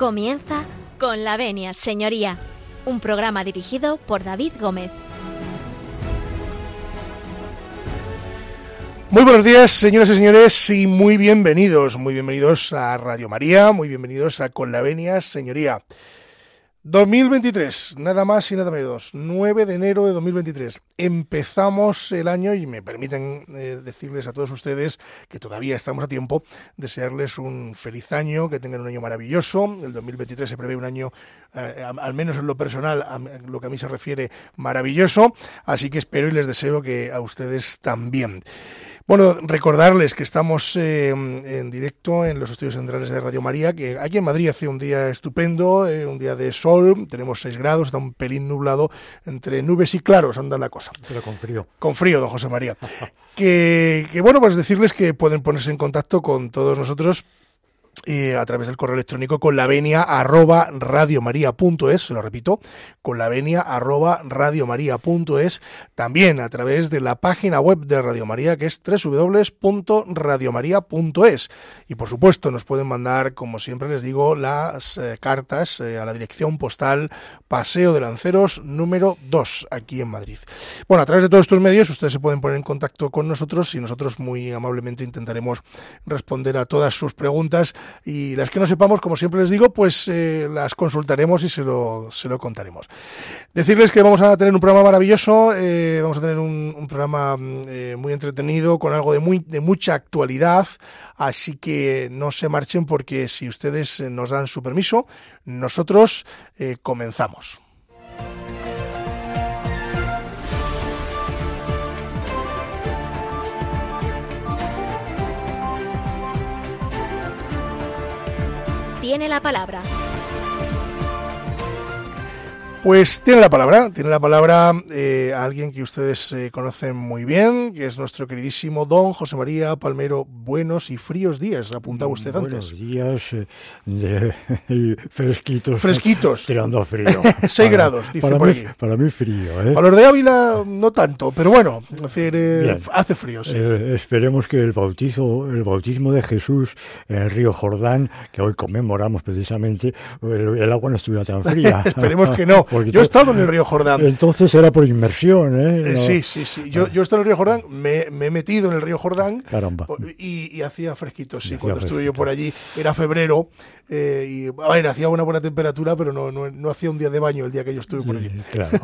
Comienza con la venia, señoría, un programa dirigido por David Gómez. Muy buenos días, señoras y señores, y muy bienvenidos, muy bienvenidos a Radio María, muy bienvenidos a Con la Venia, señoría. 2023, nada más y nada menos, 9 de enero de 2023. Empezamos el año y me permiten eh, decirles a todos ustedes que todavía estamos a tiempo, desearles un feliz año, que tengan un año maravilloso. El 2023 se prevé un año, eh, al menos en lo personal, a lo que a mí se refiere, maravilloso. Así que espero y les deseo que a ustedes también. Bueno, recordarles que estamos eh, en directo en los estudios centrales de Radio María, que aquí en Madrid hace un día estupendo, eh, un día de sol, tenemos 6 grados, está un pelín nublado, entre nubes y claros anda la cosa. Pero con frío. Con frío, don José María. que, que bueno, pues decirles que pueden ponerse en contacto con todos nosotros eh, a través del correo electrónico con la venia arroba radiomaria.es, se lo repito, con la venia arroba radiomaria.es, también a través de la página web de Radio María que es www.radiomaria.es y por supuesto nos pueden mandar, como siempre les digo, las eh, cartas eh, a la dirección postal Paseo de Lanceros número 2 aquí en Madrid. Bueno, a través de todos estos medios ustedes se pueden poner en contacto con nosotros y nosotros muy amablemente intentaremos responder a todas sus preguntas y las que no sepamos, como siempre les digo, pues eh, las consultaremos y se lo, se lo contaremos. Decirles que vamos a tener un programa maravilloso, eh, vamos a tener un, programa eh, muy entretenido, con algo de, muy, de mucha actualidad, así que no se marchen porque si ustedes nos dan su permiso, nosotros comenzamos. Tiene la palabra. Pues tiene la palabra, tiene la palabra eh, alguien que ustedes eh, conocen muy bien, que es nuestro queridísimo don José María Palmero. Buenos y fríos días, apuntaba usted Buenos antes. días eh, de, fresquitos. Fresquitos. Tirando frío. 6 grados, dice para por mí, aquí. Para mí frío, ¿eh? Para los de Ávila no tanto, pero bueno, es decir, eh, hace frío, sí. Eh, esperemos que el bautizo, el bautismo de Jesús en el río Jordán, que hoy conmemoramos precisamente, el, el agua no estuviera tan fría. Esperemos que no. Porque Yo he estado en el río Jordán. Entonces era por inmersión, ¿eh? Eh, No- sí, sí, sí. Yo, yo he estado en el río Jordán, me, me he metido en el río Jordán Caramba. y, y hacía fresquito, sí. Hacía Cuando estuve yo por allí, era febrero eh, y, a ver, hacía una buena temperatura, pero no, no, no hacía un día de baño el día que yo estuve por allí. Claro,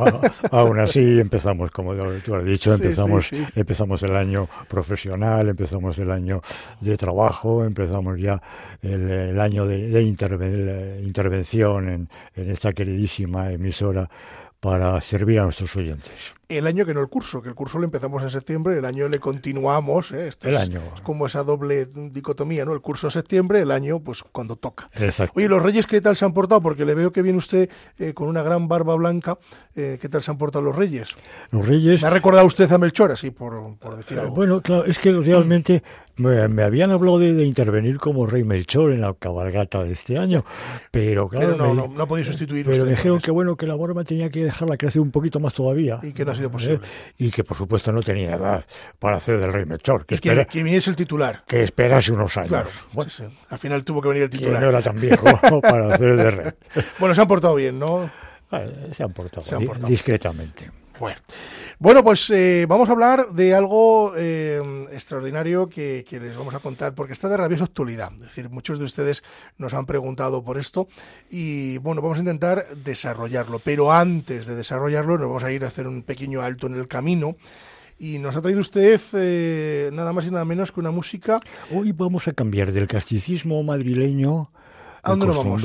a- aún así empezamos, como tú has dicho, empezamos, sí, sí. empezamos el año profesional, empezamos el año de trabajo, empezamos ya el, el año de, de interven- de intervención en, en esta queridísima emisora para servir a nuestros oyentes. El año que no el curso, que el curso lo empezamos en septiembre, el año le continuamos. ¿eh? Esto El es, año. es como esa doble dicotomía, ¿no? El curso en septiembre, el año, pues cuando toca. Exacto. Oye, los reyes, ¿qué tal se han portado? Porque le veo que viene usted eh, con una gran barba blanca. Eh, ¿Qué tal se han portado los reyes? Los reyes ¿Me ha recordado usted a Melchor, así por, por decir algo? Bueno, claro, es que realmente me, me habían hablado de, de intervenir como rey Melchor en la cabalgata de este año, pero claro, pero no, me- no, no ha podido sustituir pero me dijeron que bueno, que la barba tenía que dejarla crecer un poquito más todavía. Y que no sido ¿eh? posible. Y que por supuesto no tenía edad para hacer del rey Melchor, que, que, que viniese el titular. que esperase unos años. Claro, Bueno, sí, sí. al final tuvo que venir el que titular. no era tan viejo para hacer de rey. Bueno, se han portado bien, ¿no? Eh, Se han portado, Se han portado. discretamente. Bueno, bueno pues eh, vamos a hablar de algo eh, extraordinario que, les vamos a contar, porque está de rabiosa actualidad. Es decir, muchos de ustedes nos han preguntado por esto y bueno, vamos a intentar desarrollarlo. Pero antes de desarrollarlo, nos vamos a ir a hacer un pequeño alto en el camino. Y nos ha traído usted eh, nada más y nada menos que una música. Hoy vamos a cambiar del casticismo madrileño ¿A dónde nos vamos?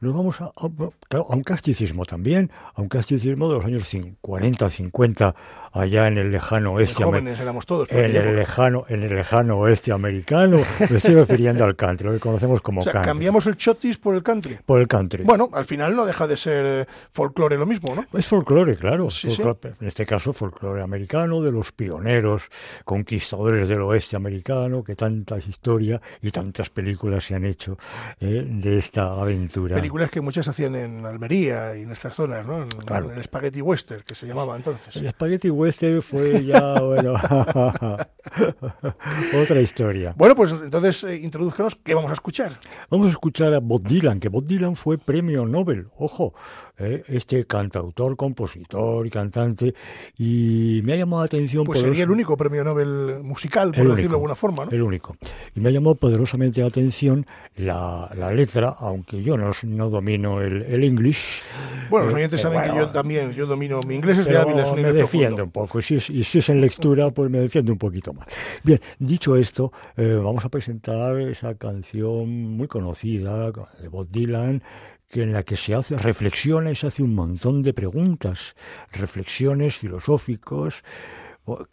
nos vamos a, a- a un casticismo también, a un casticismo de los años 40, 50, allá en el lejano oeste jóvenes éramos todos. en el lejano, en el lejano oeste americano, me estoy refiriendo al country, lo que conocemos como O sea, country. cambiamos el chotis por el country. por el country. Bueno, al final no deja de ser eh, folclore lo mismo, ¿no? Es folclore, claro. Sí, sí. folclore, En este caso, folclore americano, de los pioneros, conquistadores del oeste americano, que tantas historias y tantas películas se han hecho eh, de esta aventura. Películas que muchas hacían en Almería y en estas zonas, ¿no? En, el Spaghetti Western, que se llamaba entonces. El Spaghetti Western fue ya, bueno, otra historia. Bueno, pues entonces eh, introduzcanos, ¿qué vamos a escuchar? Vamos a escuchar a Bob Dylan, que Bob Dylan fue premio Nobel, ojo, ¿eh? este cantautor, compositor y cantante, y me ha llamado la atención... Pues sería el único premio Nobel musical, por decirlo de alguna forma, ¿no? El único. Y me ha llamado poderosamente la atención la, la letra, aunque yo no, no domino el, el English. Bueno, los eh, oyentes saben que yo también, yo domino mi inglés es de hábil, es un me defiendo un poco, y si, es, y si es en lectura, pues me defiendo un poquito más. Bien, dicho esto, eh, vamos a presentar esa canción muy conocida de Bob Dylan, que en la que se hace reflexiones, hace un montón de preguntas, reflexiones filosóficos,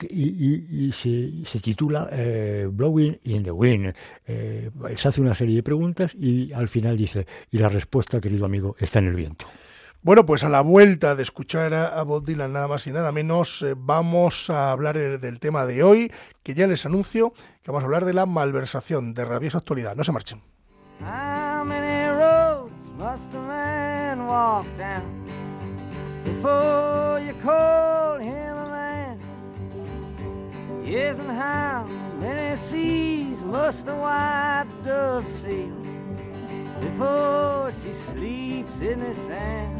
y, se, titula eh, Blowing in the Wind. Eh, se hace una serie de preguntas y al final dice, y la respuesta, querido amigo, está en el viento. Bueno, pues a la vuelta de escuchar a, Bob Dylan nada más y nada menos, eh, vamos a hablar del tema de hoy, que ya les anuncio que vamos a hablar de la malversación de rabiosa actualidad. No se marchen. how many seas must a white dove sail before she sleeps in the sand?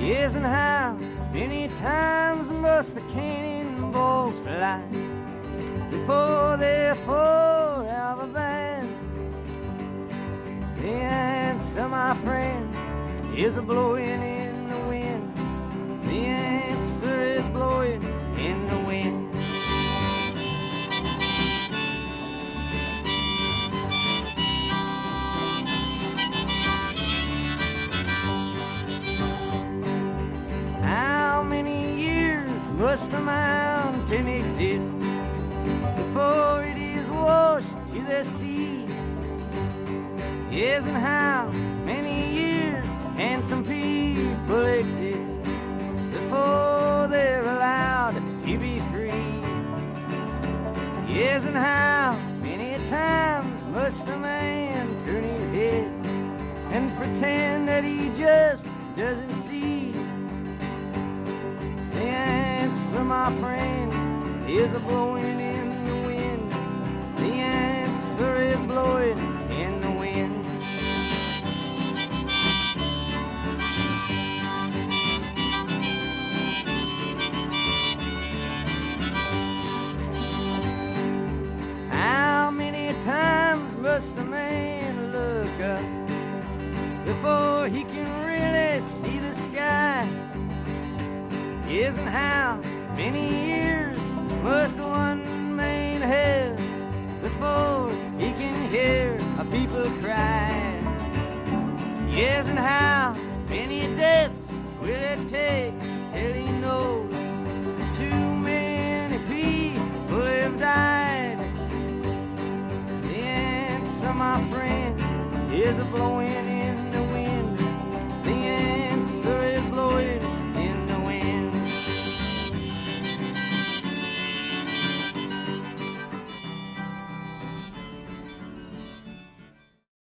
Yes, and how many times must the cannonballs fly before they're forever banned? The answer, my friend, is a blowing in the wind. The must a mountain exist before it is washed to the sea? Yes, and how many years can some people exist before they're allowed to be free? Yes, and how many times must a man turn his head and pretend that he just doesn't see? Answer, my friend, is a blowing in the wind. The answer is blowing in the wind. How many times must a man look up before he can really see the sky? Isn't how many years must one man have before he can hear a people cry? Yes, and how many deaths will it take till he knows too many people have died? my friend, is a blowing in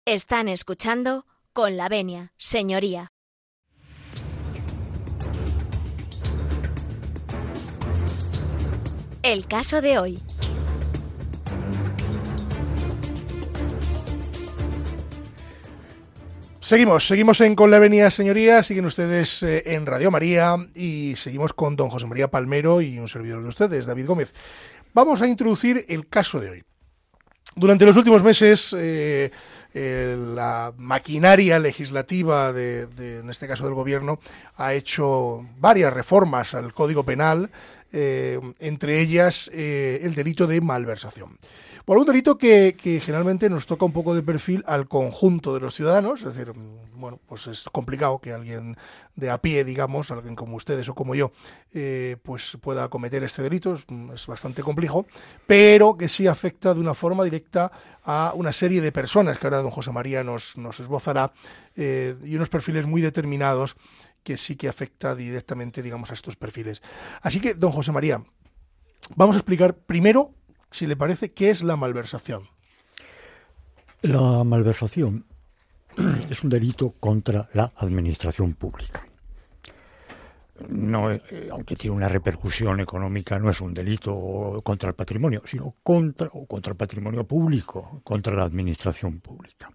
Están escuchando con la venia, señoría. El caso de hoy. Seguimos, seguimos en Con la Avenida Señoría, siguen ustedes eh, en Radio María y seguimos con don José María Palmero y un servidor de ustedes, David Gómez. Vamos a introducir el caso de hoy. Durante los últimos meses, eh, eh, la maquinaria legislativa, de, en este caso del Gobierno, ha hecho varias reformas al Código Penal, entre ellas el delito de malversación. Por un delito que, generalmente nos toca un poco de perfil al conjunto de los ciudadanos, es decir, mm, bueno, pues es complicado que alguien de a pie, digamos, alguien como ustedes o como yo, eh, pues pueda cometer este delito, es, mm, bastante complejo, pero que sí afecta de una forma directa a una serie de personas que ahora don José María nos, nos esbozará eh, y unos perfiles muy determinados que sí que afecta directamente, digamos, a estos perfiles. Así que, don José María, vamos a explicar primero si le parece, ¿qué es la malversación? La malversación es un delito contra la administración pública. No, eh, aunque tiene una repercusión económica, no es un delito contra el patrimonio, sino contra, o contra el patrimonio público, contra la administración pública.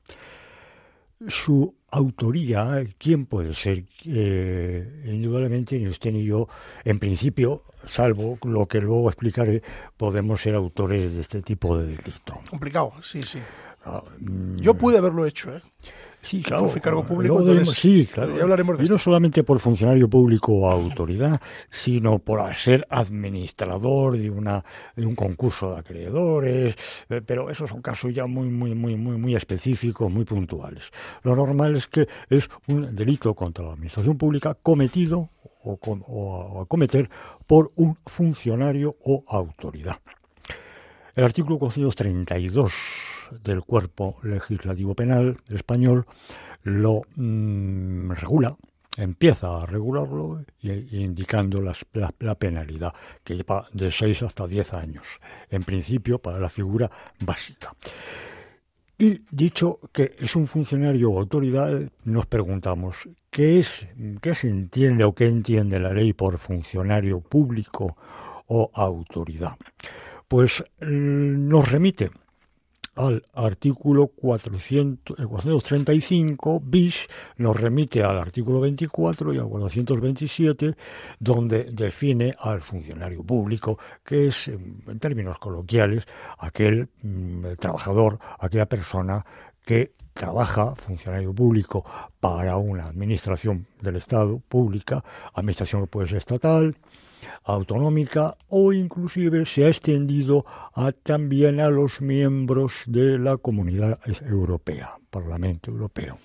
Su autoría, ¿quién puede ser? Eh, indudablemente ni usted ni yo, en principio, salvo lo que luego explicaré, podemos ser autores de este tipo de delito. Complicado, sí, sí. Ah, yo pude haberlo hecho, ¿eh? Sí, claro. cargo público. sí, claro. y no solamente por funcionario público o autoridad, sino por ser administrador de una de un concurso de acreedores, eh, pero esos son casos ya muy muy muy muy muy específicos, muy puntuales. Lo normal es que es un delito contra la administración pública cometido o, o a cometer por un funcionario o autoridad. El artículo 432 del cuerpo legislativo penal español lo mm, regula, empieza a regularlo indicando la, penalidad, que lleva de 6 hasta 10 años, en principio para la figura básica. Y dicho que es un funcionario o autoridad, nos preguntamos, ¿qué, es, ¿qué se entiende o qué entiende la ley por funcionario público o autoridad? Pues mm, nos remite al artículo 400, 435 bis, nos remite al artículo 24 y al 427, donde define al funcionario público, que es, en términos coloquiales, aquel mm, trabajador, aquella persona que trabaja, funcionario público, para una administración del Estado pública, administración que estatal, autonómica o inclusive se ha extendido a, también a los miembros de la Comunidad Europea, Parlamento Europeo.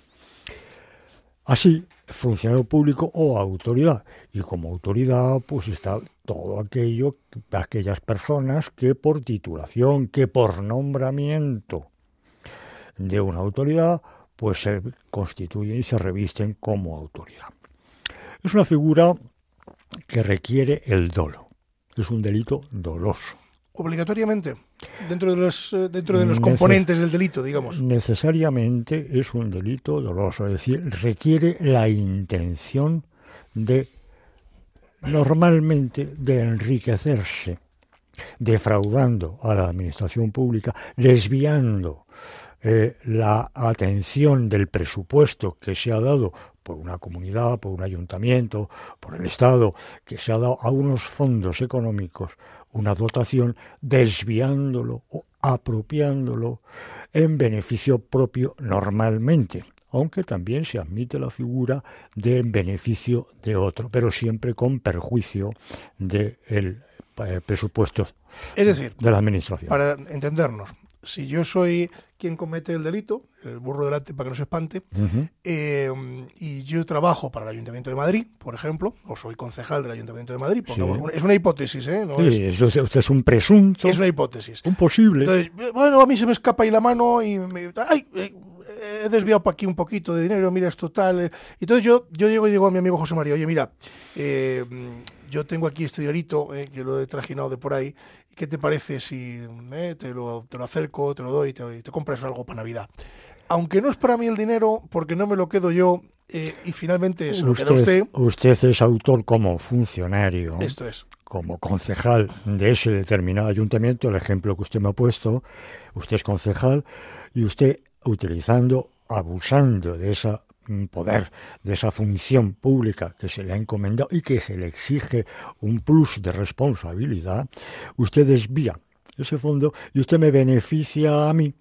Así, funcionario público o autoridad. Y como autoridad, pues está todo aquello, aquellas personas que por titulación, que por nombramiento de una autoridad, pues se constituyen y se revisten como autoridad. Es una figura que requiere el dolo. Es un delito doloso. Obligatoriamente, dentro de los, eh, dentro de los componentes del delito, digamos. Necesariamente es un delito doloso, es decir, requiere la intención de, normalmente, de enriquecerse, defraudando a la administración pública, desviando eh, la atención del presupuesto que se ha dado por una comunidad, por un ayuntamiento, por el Estado, que se ha dado a unos fondos económicos una dotación, desviándolo o apropiándolo en beneficio propio normalmente, aunque también se admite la figura de beneficio de otro, pero siempre con perjuicio del eh, presupuesto es decir, de la administración. Para entendernos, si yo soy quien comete el delito, el burro delante para que no se espante, eh, y yo trabajo para el Ayuntamiento de Madrid, por ejemplo, o soy concejal del Ayuntamiento de Madrid, es una hipótesis, ¿eh? sí, es, usted es un presunto. Es una hipótesis. Un posible. Entonces, bueno, a mí se me escapa ahí la mano y me, ¡ay! Eh, he desviado para aquí un poquito de dinero, mira, esto tal. Eh". Entonces yo, yo llego y digo a mi amigo José María, oye, mira, yo tengo aquí este dinerito que lo he trajinado de por ahí ¿qué te parece si eh, te, lo, te, lo, acerco, te lo doy y te, te, compras algo para Navidad? Aunque no es para mí el dinero, porque no me lo quedo yo eh, y finalmente se lo usted, queda usted. Usted es autor como funcionario. Esto es. Como concejal de ese determinado ayuntamiento, el ejemplo que usted me ha puesto, usted es concejal y usted utilizando, abusando de esa poder, de esa función pública que se le ha encomendado y que se le exige un plus de responsabilidad, usted desvía ese fondo y usted me beneficia a mí,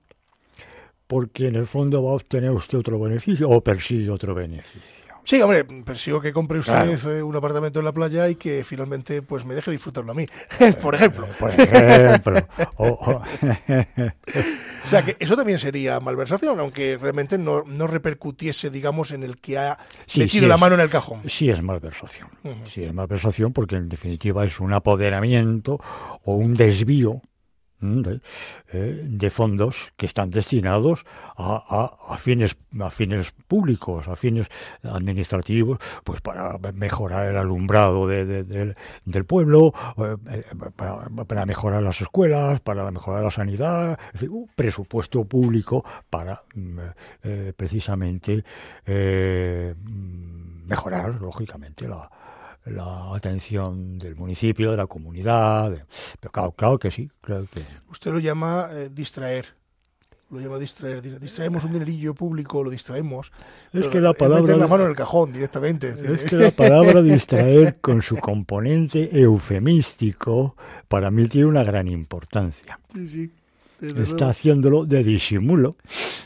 porque en el fondo va a obtener usted otro beneficio o persigue otro beneficio. Sí, hombre, persigo que compre usted eh, un apartamento en la playa y que finalmente pues me deje disfrutarlo a mí, por ejemplo. por ejemplo. o sea que eso también sería malversación, aunque realmente no, no repercutiese, digamos, en el que ha metido la mano en el cajón. Sí es malversación. Sí es malversación porque en definitiva es un apoderamiento o un desvío eh, de, fondos que están destinados a, fines a fines públicos, a fines administrativos, pues para mejorar el alumbrado del pueblo, eh, para, mejorar las escuelas, para mejorar la sanidad, un presupuesto público para mm, eh, precisamente mejorar, lógicamente, la, la atención del municipio, de la comunidad. pero claro, claro que sí. Claro que... Usted lo llama eh, distraer. Lo llama distraer. Distraemos un dinerillo público, lo distraemos. Es que la palabra. Meter la mano en el cajón directamente. Es que la palabra distraer, con su componente eufemístico, para mí tiene una gran importancia. Sí, sí está haciéndolo de disimulo.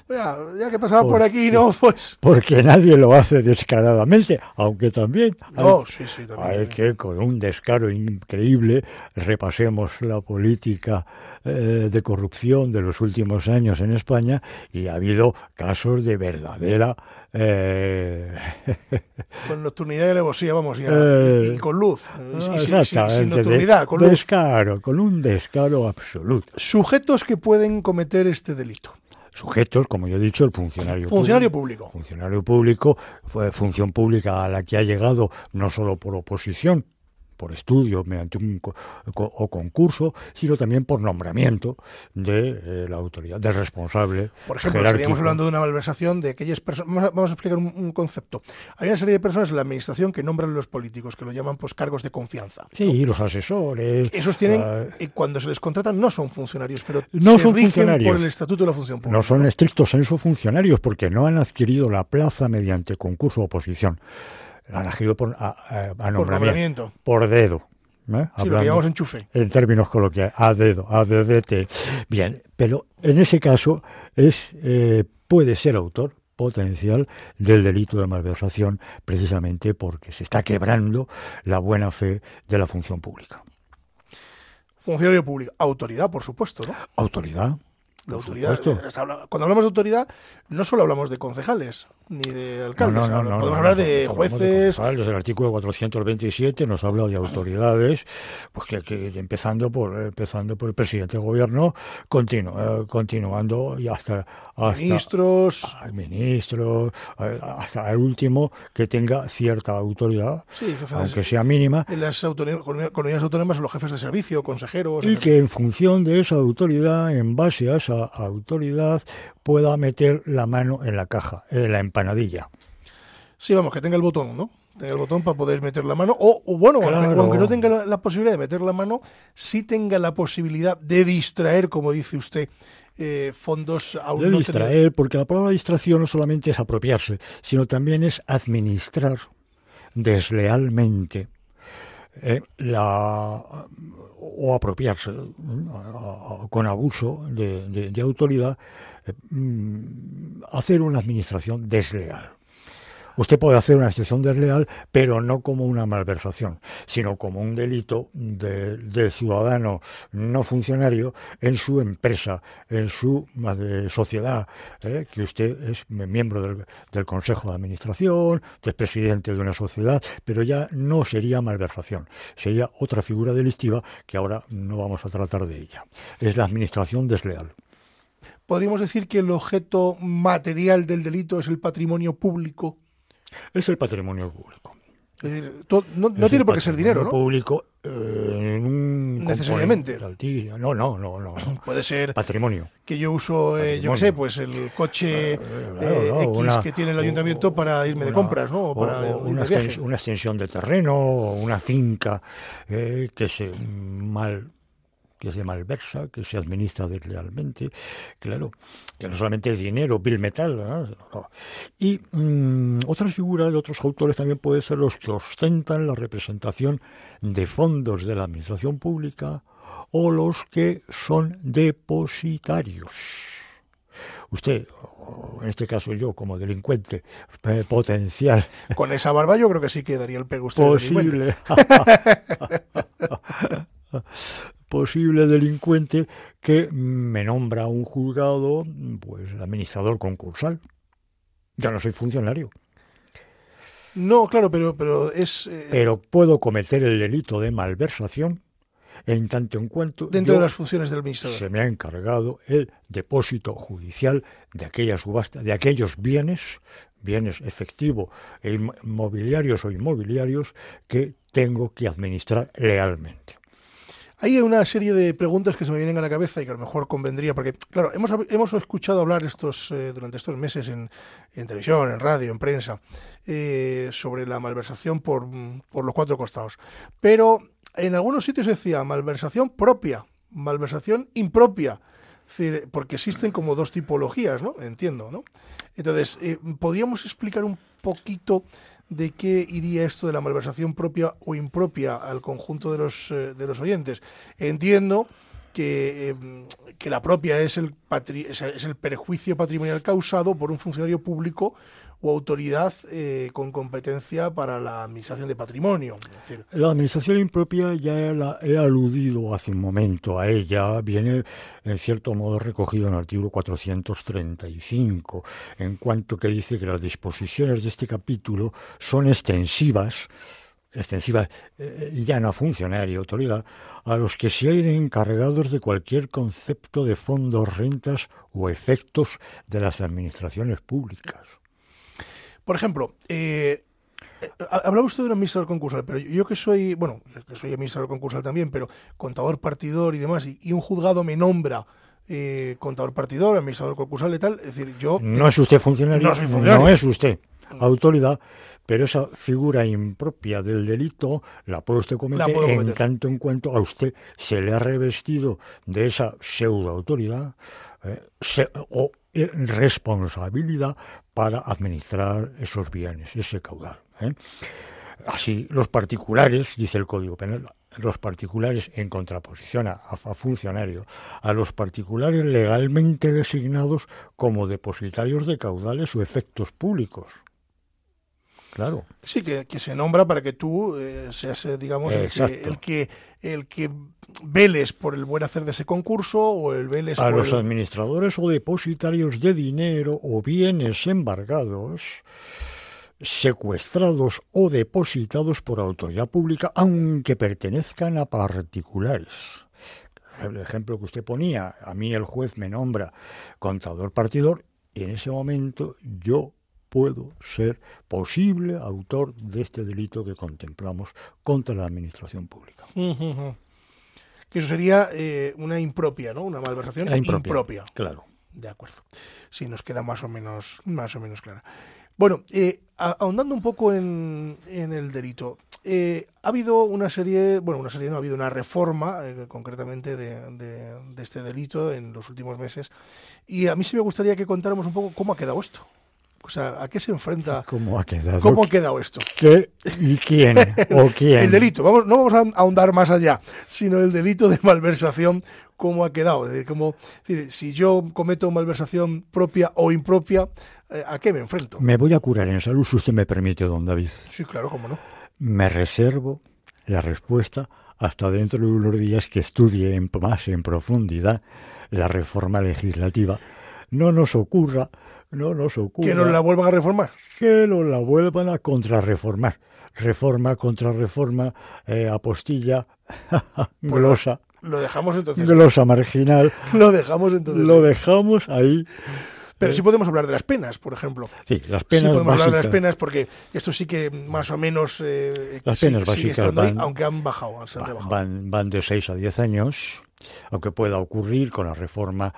Ya, que pasaba por, aquí, ¿no? Pues... Porque nadie lo hace descaradamente, aunque también, no, sí, sí, también hay que con un descaro increíble repasemos la política eh, de corrupción de los últimos años en España y ha habido casos de verdadera eh... Con nocturnidad y alevosía, vamos, y, eh, con luz, sin, nocturnidad, con descaro, con un descaro absoluto. Sujetos que pueden cometer este delito. Sujetos, como yo he dicho, el funcionario, funcionario público. Funcionario público, fue función pública a la que ha llegado no solo por oposición, por estudio mediante un o concurso, sino también por nombramiento de eh, la autoridad, del responsable. Por ejemplo, estaríamos hablando de una malversación de aquellas personas. Vamos a explicar un, concepto. Hay una serie de personas en la administración que nombran los políticos, que lo llaman pues cargos de confianza. Sí, los asesores. Esos tienen, y cuando se les contratan, no son funcionarios, pero no son funcionarios. por el estatuto de la función pública. No son estrictos en sus funcionarios porque no han adquirido la plaza mediante concurso o oposición han elegido por, a, nombramiento, por dedo. ¿eh? Sí, lo llamamos enchufe. En términos coloquiales, a dedo, a DDT. Bien, pero en ese caso es eh, puede ser autor potencial del delito de malversación precisamente porque se está quebrando la buena fe de la función pública. Funcionario público, autoridad, por supuesto, ¿no? Autoridad, la autoridad. Eh, cuando hablamos de autoridad, no solo hablamos de concejales ni de alcaldes. podemos hablar de jueces. desde el artículo 427 nos habla de autoridades, pues que, empezando por empezando por el presidente del gobierno, continu, eh, continuando y hasta, hasta ministros, ministros, eh, hasta el último que tenga cierta autoridad, aunque sea mínima. En las comunidades autónomas los jefes de servicio, consejeros. Y que en función de esa autoridad, en base a esa autoridad, pueda meter la mano en la caja, en la empanadilla. Sí, vamos, que tenga el botón, ¿no? Tenga el botón para poder meter la mano. O, bueno, aunque, no tenga la, posibilidad de meter la mano, sí tenga la posibilidad de distraer, como dice usted, eh, fondos aún de distraer, porque la palabra distracción no solamente es apropiarse, sino también es administrar deslealmente eh, la, o apropiarse con abuso de, autoridad, eh, mm, hacer una administración desleal. Usted puede hacer una excepción desleal, pero no como una malversación, sino como un delito de, ciudadano no funcionario en su empresa, en su sociedad, ¿eh? que usted es miembro del, Consejo de Administración, es presidente de una sociedad, pero ya no sería malversación, sería otra figura delictiva que ahora no vamos a tratar de ella. Es la administración desleal podríamos decir que el objeto material del delito es el patrimonio público es el patrimonio público. no, tiene por qué ser dinero, ¿no? público eh, necesariamente. No, no, no, no. Puede ser patrimonio. Que yo uso, eh, yo qué sé, pues el coche eh, X que tiene el ayuntamiento para irme de compras, ¿no? para una, extensión de terreno, una finca que se mal que se malversa, que se administra deslealmente, claro, que no solamente es dinero, bill metal, y mm, otras figuras de otros autores también pueden ser los que ostentan la representación de fondos de la administración pública o los que son depositarios. Usted, en este caso yo como delincuente eh, potencial. Con esa barba yo creo que sí quedaría el pego usted. Posible. posible delincuente que me nombra un juzgado, pues administrador concursal. Ya no soy funcionario. No, claro, pero, pero es... Eh, pero puedo cometer el delito de malversación en tanto en cuanto dentro yo- de las funciones del administrador. se me ha encargado el depósito judicial de aquella subasta, de aquellos bienes, bienes efectivos e mobiliarios o inmobiliarios que tengo que administrar lealmente. Hay una serie de preguntas que se me vienen a la cabeza y que a lo mejor convendría, porque, claro, hemos, hemos escuchado hablar estos eh, durante estos meses en, en televisión, en radio, en prensa, eh, sobre la malversación por, por los cuatro costados. Pero en algunos sitios decía malversación propia, malversación impropia. Porque existen como dos tipologías, ¿no? Entiendo, ¿no? Entonces, eh, ¿podríamos explicar un poquito de qué iría esto de la malversación propia o impropia al conjunto de los, eh, de los oyentes? Entiendo que, eh, que la propia es el, patri- es el perjuicio patrimonial causado por un funcionario público o autoridad eh, con competencia para la administración de patrimonio. La administración impropia ya la he aludido hace un momento a ella, viene en cierto modo recogido en el artículo 435, en cuanto que dice que las disposiciones de este capítulo son extensivas, extensivas eh, ya no a funcionario y autoridad, a los que se hayan encargados de cualquier concepto de fondos, rentas o efectos de las administraciones públicas. Por ejemplo, eh, eh, hablaba usted de un administrador concursal, pero yo que soy, bueno, que soy administrador concursal también, pero contador partidor y demás, y, y un juzgado me nombra eh, contador partidor, administrador concursal y tal, es decir, yo... No es usted funcionario, No soy funcionario. no es usted autoridad, pero esa figura impropia del delito la puede usted cometer, en tanto en cuanto a usted se le ha revestido de esa pseudo autoridad o responsabilidad para administrar esos bienes, ese caudal. ¿eh? Así, los particulares, dice el Código Penal, los particulares en contraposición a, a funcionarios, a los particulares legalmente designados como depositarios de caudales o efectos públicos. Claro. Sí, que, que se nombra para que tú eh, seas, eh, digamos, el que, el que el que veles por el buen hacer de ese concurso o el veles A por los el- administradores o depositarios de dinero o bienes embargados, secuestrados o depositados por autoridad pública, aunque pertenezcan a particulares. El ejemplo que usted ponía, a mí el juez me nombra contador partidor y en ese momento yo puedo ser posible autor de este delito que contemplamos contra la administración pública. Que eso sería eh, una impropia, ¿no? Una malversación La impropia, impropia. Claro. De acuerdo. Sí, nos queda más o menos, más o menos clara. Bueno, eh, ahondando un poco en, en el delito, eh, ha habido una serie, bueno, una serie no, ha habido una reforma eh, concretamente de, de- de este delito en los últimos meses y a mí sí me gustaría que contáramos un poco cómo ha quedado esto. O sea, ¿a qué se enfrenta? ¿Cómo ha quedado? ¿Cómo ha quedado esto? ¿Qué y quién? ¿O quién? El delito, vamos, no vamos a ahondar más allá, sino el delito de malversación, cómo ha quedado. Es decir, cómo- es decir, si yo cometo malversación propia o impropia, eh, ¿a qué me enfrento? Me voy a curar en salud, si usted me permite, don David. Sí, claro, cómo no. Me reservo la respuesta hasta dentro de unos días que estudie en, más en profundidad la reforma legislativa. No nos ocurra, no nos ocurra Que nos la vuelvan a reformar. que lo la vuelvan a contrarreformar. Reforma contra reforma, eh, apostilla, glosa, Lo dejamos entonces. glosa marginal. Lo dejamos entonces. Lo dejamos ahí. Pero sí podemos hablar de las penas, por ejemplo. Sí, las Sí penas podemos hablar de las penas porque esto sí que más o menos eh, Las sí- penas básicas estando ahí, van- aunque han bajado, han van, van de 6 a 10 años, aunque pueda ocurrir con la reforma,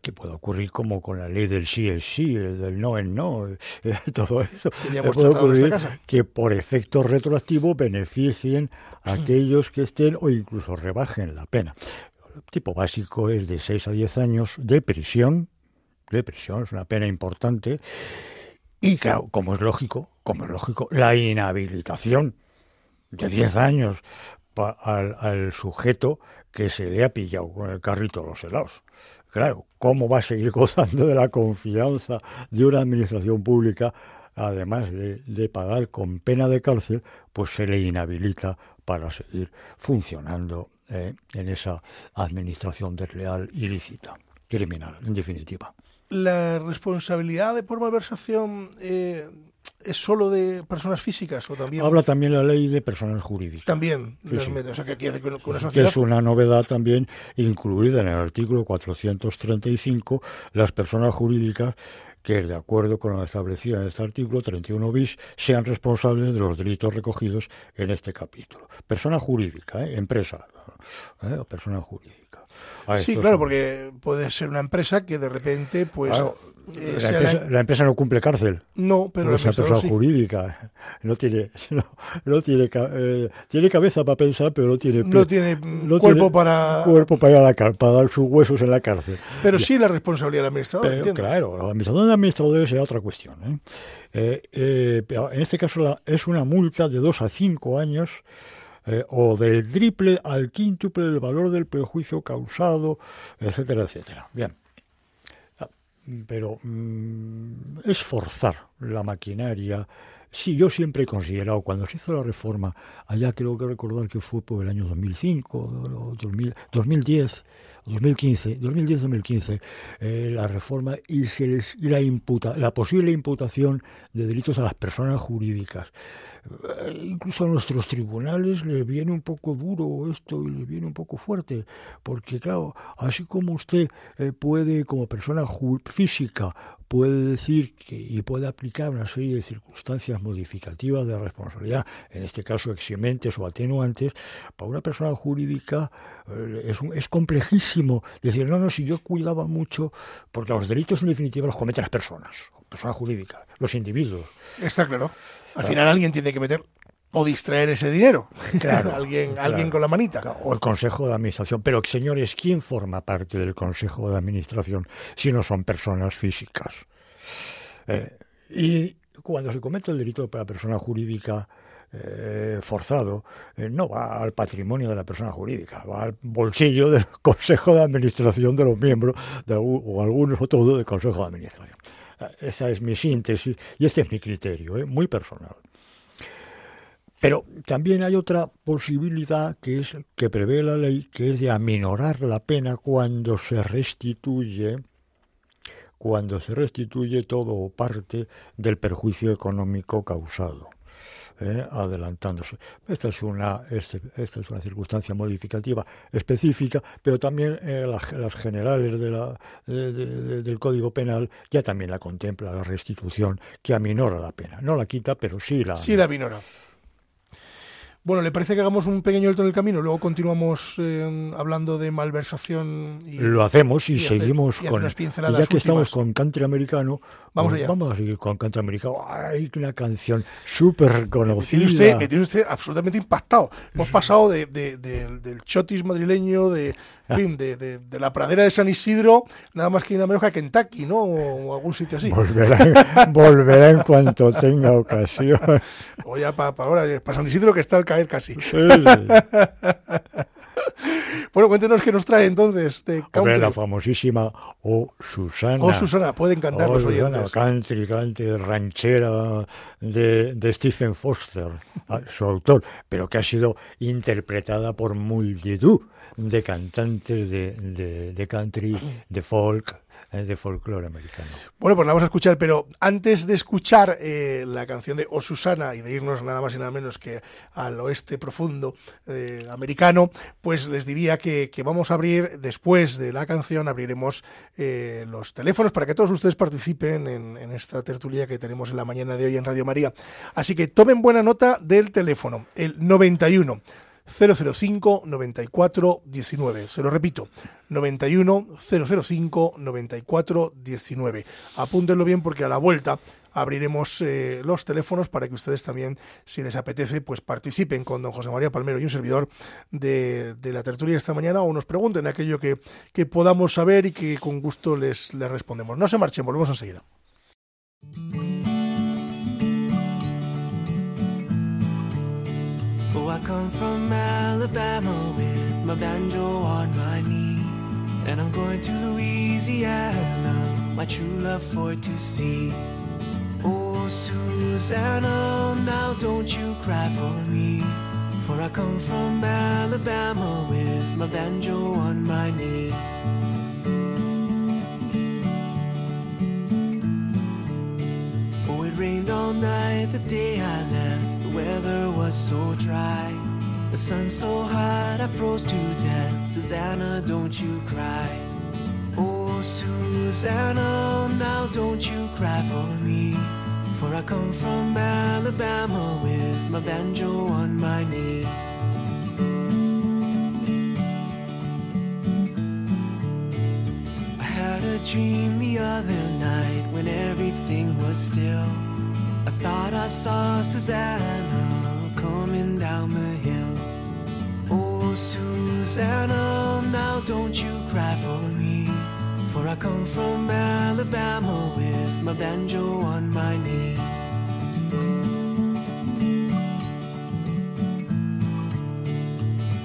que pueda ocurrir como con la ley del sí es sí, el del no es no, eh, todo eso. Puede ocurrir que por efecto retroactivo beneficien a aquellos que estén o incluso rebajen la pena. El tipo básico es de 6 a 10 años de prisión, de prisión, es una pena importante, y claro, como es lógico, como es lógico, la inhabilitación de 10 años al, al sujeto que se le ha pillado con el carrito de los helados. Claro, ¿cómo va a seguir gozando de la confianza de una administración pública, además de, pagar con pena de cárcel, pues se le inhabilita para seguir funcionando eh, en esa administración desleal, ilícita, criminal, en definitiva. La responsabilidad de por malversación eh, es solo de personas físicas o también? Habla también la ley de personas jurídicas. También, Sí, sí. o sea, que que una que sociedad... es una novedad también incluida en el artículo 435, las personas jurídicas que, de acuerdo con lo establecido en este artículo 31 bis, sean responsables de los delitos recogidos en este capítulo. Persona jurídica, ¿eh? empresa, ¿eh? o persona jurídica. A Sí, claro, son- porque puede ser una empresa que de repente, pues... Claro, eh, la, sea la- empresa, la empresa no cumple cárcel. No, pero no es una persona sí. jurídica. No tiene, no, no tiene, eh, tiene cabeza para pensar, pero no tiene, No tiene mm, no cuerpo tiene para... cuerpo para, ir a la para dar sus huesos en la cárcel. Pero sí la responsabilidad del administrador, Pero, entiendo. claro, la administración de administradores será otra cuestión. ¿eh? Eh, eh, pero en este caso la- es una multa de dos a cinco años eh, o del triple al quíntuple del valor del perjuicio causado, etcétera, etcétera. Bien. Ah, Pero mm, es forzar la maquinaria. Sí, yo siempre he considerado, cuando se hizo la reforma, allá creo que recordar que fue por el año 2005, o 2000, 2010, 2015, 2010-2015, eh, la reforma y, se les, y la, imputa, la posible imputación de delitos a las personas jurídicas. Eh, incluso a nuestros tribunales les viene un poco duro esto y les viene un poco fuerte, porque claro, así como usted eh, puede, como persona física, puede decir que, y puede aplicar una serie de circunstancias modificativas de responsabilidad, en este caso eximentes o atenuantes, para una persona jurídica eh, es, es complejísimo decir, no, no, si yo cuidaba mucho, porque los delitos en definitiva los cometen las personas, personas jurídicas, los individuos. Está claro. Al final alguien tiene que meter o distraer ese dinero. Claro, alguien, claro. alguien con la manita. O el Consejo de Administración. Pero, señores, ¿quién forma parte del Consejo de Administración si no son personas físicas? Eh, y cuando se comete el delito para persona jurídica eh, forzado, eh, no va al patrimonio de la persona jurídica, va al bolsillo del Consejo de Administración de los miembros de o algunos o todos del Consejo de Administración. Eh, Esa es mi síntesis y este es mi criterio, eh, muy personal. Pero también hay otra posibilidad que es que prevé la ley, que es de aminorar la pena cuando se restituye cuando se restituye todo o parte del perjuicio económico causado. ¿Eh? adelantándose. Esta es una este- esta es una circunstancia modificativa específica, pero también eh, las, las generales de la- de- de- de- del Código Penal ya también la contempla la restitución que aminora la pena. No la quita, pero sí la. Sí, la minora. Bueno, ¿le parece que hagamos un pequeño alto en el camino? Luego continuamos eh, hablando de malversación y... Lo hacemos y, y hacer- seguimos y hacer con. unas y pinceladas ya que estamos con country americano, Vamos pues allá. vamos a seguir con country americano. Hay una canción súper Me tiene, usted, me tiene usted absolutamente impactado. Hemos pasado de, de- de- del chotis madrileño, de, en fin, de, de- de la pradera de San Isidro, nada más que nada menos que a Kentucky, ¿no? O, o algún sitio así. Volverá, volverá en cuanto tenga ocasión. O ya para ahora, para San Isidro que está al caer casi. Sí, sí. Bueno, cuéntenos qué nos trae entonces de Hombre, country. la famosísima O Susana. Oh, Susana, pueden cantar Oh, los Susana, oyentes. country, country, ranchera de, de Stephen Foster, su autor, pero que ha sido interpretada por multitud de cantantes de, de, de country, de folk, de folclore americano. Bueno, pues la vamos a escuchar, pero antes de escuchar eh, la canción de O Susana y de irnos nada más y nada menos que al oeste profundo eh, americano, pues les diría que, vamos a abrir, después de la canción, abriremos eh, los teléfonos para que todos ustedes participen en, en esta tertulia que tenemos en la mañana de hoy en Radio María. Así que tomen buena nota del teléfono, el 91. 005 94 19. Se lo repito, 91 005 94 19. Apúntenlo bien porque a la vuelta abriremos eh, los teléfonos para que ustedes también, si les apetece, pues participen con don José María Palmero y un servidor de, la tertulia esta mañana o nos pregunten aquello que, que podamos saber y que con gusto les, les respondemos. No se marchen, volvemos enseguida. I come from Alabama with my banjo on my knee. And I'm going to Louisiana, my true love for to see. Oh, Susanna, now don't you cry for me. For I come from Alabama with my banjo on my knee. Oh, it rained all night the day I left. The weather was so dry. The sun so hot I froze to death. Susanna, don't you cry. Oh, Susanna, now don't you cry for me. For I come from Alabama with my banjo on my knee. I had a dream the other night when everything was still. Thought I saw Susanna coming down the hill. Oh, Susanna, now don't you cry for me. For I come from Alabama with my banjo on my knee.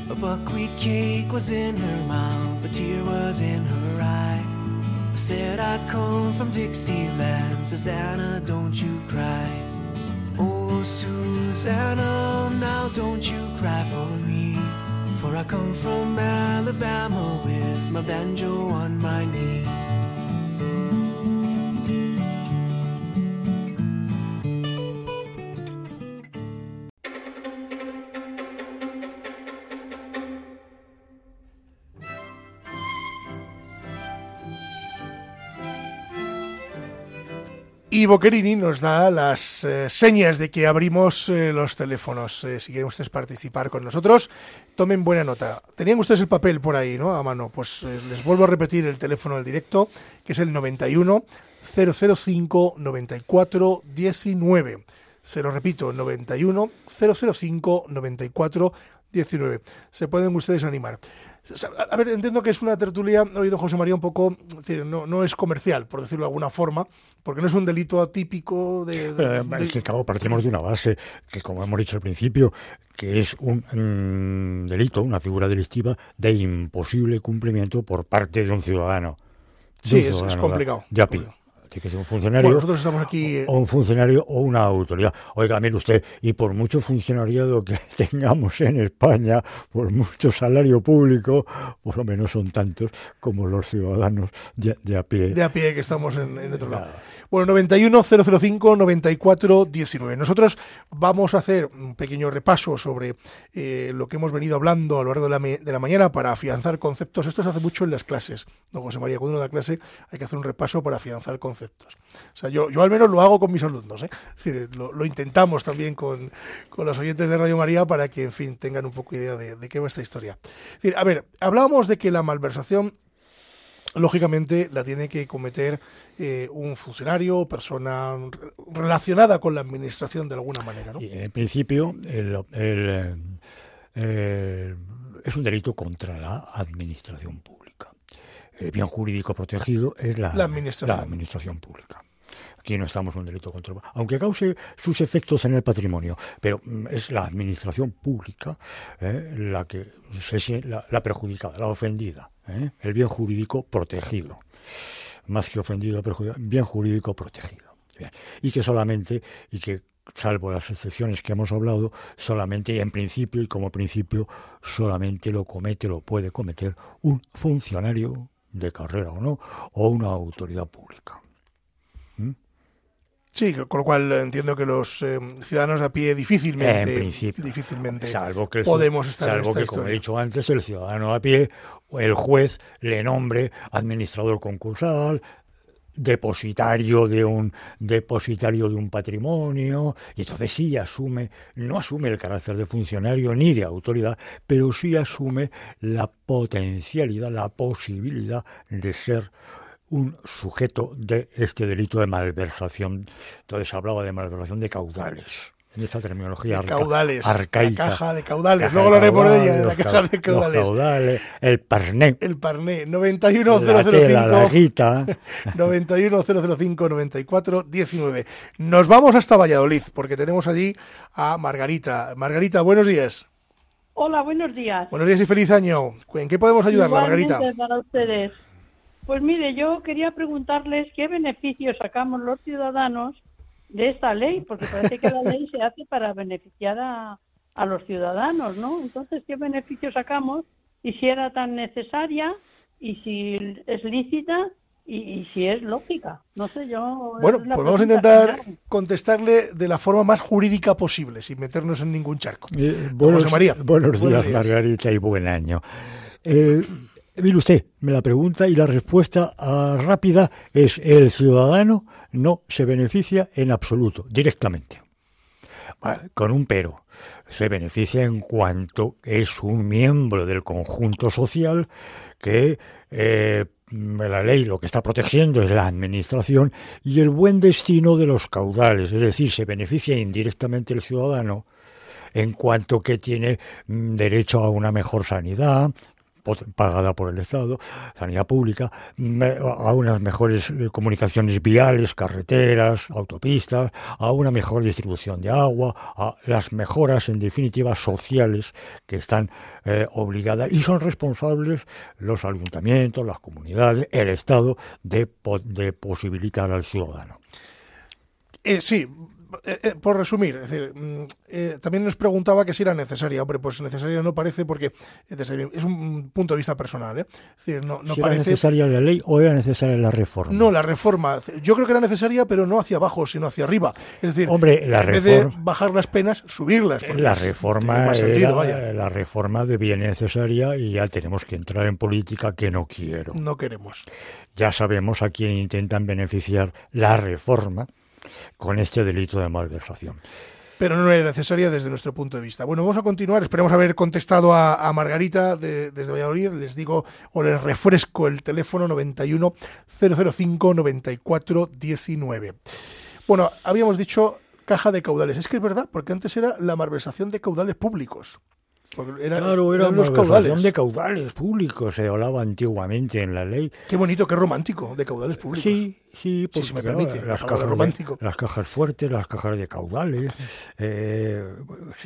A buckwheat cake was in her mouth, a tear was in her eye. I said I come from Dixieland, Susanna, don't you cry. Oh, Susanna, now don't you cry for me. For I come from Alabama with my banjo on my knee. Y Boquerini nos da las eh, señas de que abrimos eh, los teléfonos. Eh, si quieren ustedes participar con nosotros, tomen buena nota. Tenían ustedes el papel por ahí, ¿no? A mano. Pues les vuelvo a repetir el teléfono del directo, que es el 91 005 94 19. Se lo repito, 91 005 94 19. Se pueden ustedes animar. A ver, entiendo que es una tertulia, he oído José María un poco, es decir, no, no es comercial, por decirlo de alguna forma, porque no es un delito atípico de... de- Eh, de- es que, claro, partimos de una base que, como hemos dicho al principio, que es un mm, delito, una figura delictiva de imposible cumplimiento por parte de un ciudadano. De Sí, un es- es ciudadano complicado. De a pie. Tiene que ser un funcionario. Bueno, nosotros estamos aquí... eh, o un funcionario o una autoridad. Oiga, mire usted, y por mucho funcionariado que tengamos en España, por mucho salario público, por lo menos son tantos como los ciudadanos de, de a pie. de a pie que estamos en, en otro lado. Bueno, 91 005 94 19. Nosotros vamos a hacer un pequeño repaso sobre eh, lo que hemos venido hablando a lo largo de la, de la mañana para afianzar conceptos. Esto se hace mucho en las clases, ¿no, José María? Cuando uno da clase hay que hacer un repaso para afianzar conceptos. O sea, yo, yo al menos lo hago con mis alumnos, ¿eh? Es decir, lo, intentamos también con, con los oyentes de Radio María para que, en fin, tengan un poco idea de, de qué va esta historia. A ver, hablábamos de que la malversación lógicamente la tiene que cometer eh, un funcionario, persona re- relacionada con la administración de alguna manera, ¿no? En principio, el- eh, es un delito contra la administración pública. El bien jurídico protegido es la, La administración. la administración pública. Aquí no estamos en un delito contra, aunque cause sus efectos en el patrimonio, pero mm, es la administración pública eh, la que se la, la perjudicada, la ofendida, eh, el bien jurídico protegido más que ofendido, perjudicado, bien jurídico protegido. Bien. Y que solamente, y que salvo las excepciones que hemos hablado, solamente y en principio y como principio, solamente lo comete, lo puede cometer un funcionario de carrera o no, o una autoridad pública. Sí, con lo cual eh, entiendo que los eh, ciudadanos a pie difícilmente, En principio. difícilmente Salvo que, podemos estar en salvo esta que como he dicho antes, el ciudadano a pie, el juez le nombre administrador concursal, depositario de un depositario de un patrimonio y entonces sí asume no asume el carácter de funcionario ni de autoridad pero sí asume la potencialidad la posibilidad de ser un sujeto de este delito de malversación. Entonces hablaba de malversación de caudales en esta terminología De arca- caudales, arcaica la caja de caudales, Caja luego haré por ella, la caja de caudales. los caudales, el parné El parné, la tela, la 91005 guita 91005 94 19. Nos vamos hasta Valladolid porque tenemos allí a Margarita. Margarita, buenos días. Hola, buenos días. Buenos días y feliz año. ¿En qué podemos ayudar, Igualmente Margarita? para ustedes. Pues mire, yo quería preguntarles qué beneficios sacamos los ciudadanos de esta ley, porque parece que la ley se hace para beneficiar a, a los ciudadanos, ¿no? Entonces, ¿qué beneficios sacamos y si era tan necesaria y si es lícita y, y si es lógica. No sé, yo... Bueno, pues vamos a intentar contestarle de la forma más jurídica posible, sin meternos en ningún charco. Eh, buenos, José María. buenos buenos días, días. Margarita, y buen año. Eh, mire usted, me la pregunta y la respuesta ah, rápida es el ciudadano no se beneficia en absoluto, directamente. Ah, Con un pero. Se beneficia en cuanto es un miembro del conjunto social que eh, la ley lo que está protegiendo es la administración y el buen destino de los caudales. Es decir, se beneficia indirectamente el ciudadano en cuanto que tiene mm, derecho a una mejor sanidad pagada por el Estado, sanidad pública, a unas mejores eh, comunicaciones viales, carreteras, autopistas, a una mejor distribución de agua, a las mejoras, en definitiva, sociales que están eh, obligadas y son responsables los ayuntamientos, las comunidades, el Estado de, de posibilitar al ciudadano. Eh, sí, eh, eh, por resumir, es decir, mm, eh, también nos preguntaba que si era necesaria. Hombre, pues necesaria no parece porque desde es un punto de vista personal. ¿eh? Es decir, no, no si era parece. necesaria la ley o era necesaria la reforma. No, la reforma. Yo creo que era necesaria, pero no hacia abajo, sino hacia arriba. Es decir, Hombre, la en vez de bajar las penas, subirlas. La reforma, sentido, era- la reforma de bien necesaria y ya tenemos que entrar en política que no quiero. No queremos. Ya sabemos a quién intentan beneficiar la reforma con este delito de malversación. pero no era necesaria desde nuestro punto de vista. Bueno, vamos a continuar. Esperemos haber contestado a, Margarita de- desde Valladolid. Les digo o les refresco el teléfono 91 005 94 19. Bueno, habíamos dicho caja de caudales. Es que es verdad, porque antes era la malversación de caudales públicos. Era- Claro, era eran los caudales. de caudales públicos, se hablaba antiguamente en la ley. Qué bonito, qué romántico, de caudales públicos. Sí, sí, porque, si me permite, las, cajas de- las cajas fuertes, las cajas de caudales, eh,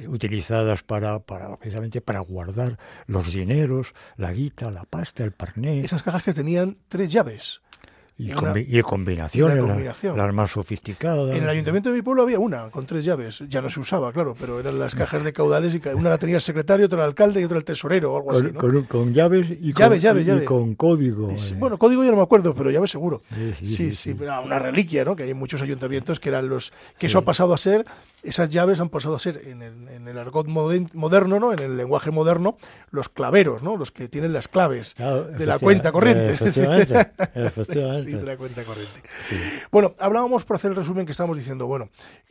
utilizadas para, para precisamente para guardar los dineros, la guita, la pasta, el parné Esas cajas que tenían tres llaves. Y, una- combi- y combinaciones, las- combinación. Las, más sofisticadas. En el ayuntamiento de mi pueblo había una con tres llaves. Ya no se usaba, claro, pero eran las cajas de caudales y una la tenía el secretario, otra el alcalde y otra el tesorero o algo con, así. ¿no? con- con llaves y Llave, con, llave, y- con código. Eh. Bueno, código yo no me acuerdo, pero llave seguro. Sí, sí, Sí, sí, sí, sí. pero una reliquia, ¿no? Que hay en muchos ayuntamientos que eran los que eso ha pasado a ser, esas llaves han pasado a ser en el, en el argot moderno, ¿no? En el lenguaje moderno, los claveros, ¿no? Los que tienen las claves Claro, de la cuenta corriente. Efectivamente, efectivamente. Sí, de la cuenta corriente. Bueno, hablábamos por hacer el resumen que estábamos diciendo, bueno,